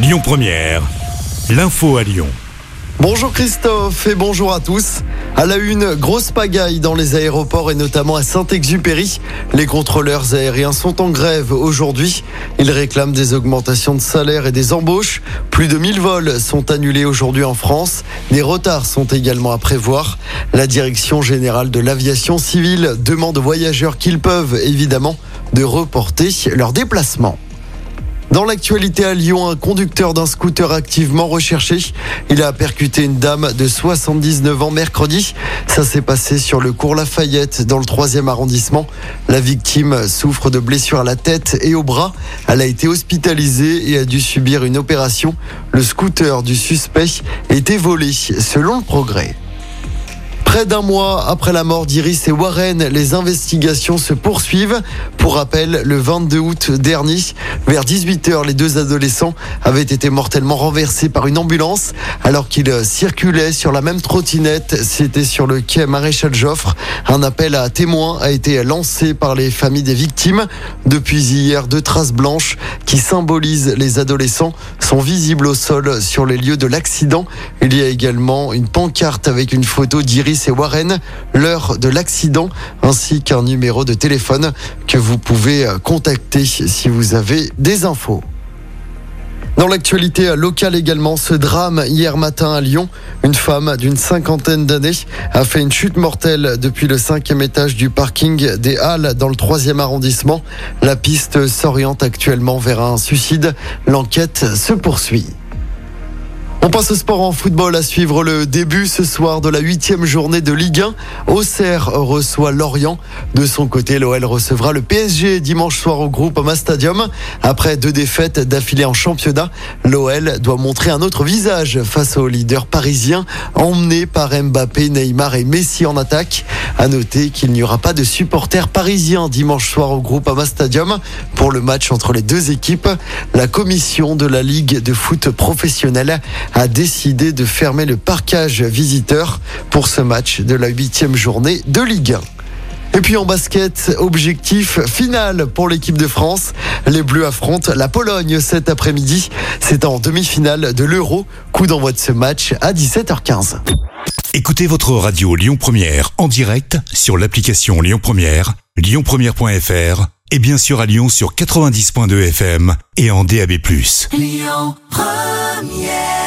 Lyon Première, l'info à Lyon. Bonjour Christophe et bonjour à tous. À la une, grosse pagaille dans les aéroports et notamment à Saint-Exupéry. Les contrôleurs aériens sont en grève aujourd'hui. Ils réclament des augmentations de salaire et des embauches. Plus de 1000 vols sont annulés aujourd'hui en France. Des retards sont également à prévoir. La direction générale de l'aviation civile demande aux voyageurs qu'ils peuvent évidemment de reporter leur déplacement. Dans l'actualité à Lyon, un conducteur d'un scooter activement recherché. Il a percuté une dame de 79 ans mercredi. Ça s'est passé sur le cours Lafayette dans le 3e arrondissement. La victime souffre de blessures à la tête et au bras. Elle a été hospitalisée et a dû subir une opération. Le scooter du suspect était volé selon le progrès. Près d'un mois après la mort d'Iris et Warren, les investigations se poursuivent. Pour rappel, le 22 août dernier, vers 18h, les deux adolescents avaient été mortellement renversés par une ambulance alors qu'ils circulaient sur la même trottinette. C'était sur le quai Maréchal Joffre. Un appel à témoins a été lancé par les familles des victimes. Depuis hier, deux traces blanches qui symbolisent les adolescents sont visibles au sol sur les lieux de l'accident. Il y a également une pancarte avec une photo d'Iris et Warren, l'heure de l'accident, ainsi qu'un numéro de téléphone que vous pouvez contacter si vous avez des infos. Dans l'actualité locale également, ce drame hier matin à Lyon, une femme d'une cinquantaine d'années a fait une chute mortelle depuis le cinquième étage du parking des Halles dans le troisième arrondissement. La piste s'oriente actuellement vers un suicide. L'enquête se poursuit. On passe au sport en football à suivre le début ce soir de la huitième journée de Ligue 1. Auxerre reçoit Lorient. De son côté, l'OL recevra le PSG dimanche soir au groupe Ama Stadium. Après deux défaites d'affilée en championnat, l'OL doit montrer un autre visage face aux leaders parisiens, emmenés par Mbappé, Neymar et Messi en attaque. À noter qu'il n'y aura pas de supporters parisiens dimanche soir au groupe Ama Stadium pour le match entre les deux équipes. La commission de la Ligue de foot professionnelle a décidé de fermer le parcage visiteur pour ce match de la huitième journée de Ligue 1. Et puis en basket, objectif final pour l'équipe de France. Les Bleus affrontent la Pologne cet après-midi. C'est en demi-finale de l'Euro. Coup d'envoi de ce match à 17h15. Écoutez votre radio Lyon Première en direct sur l'application Lyon Première, lyonpremière.fr et bien sûr à Lyon sur 90.2 FM et en DAB+. Lyon Première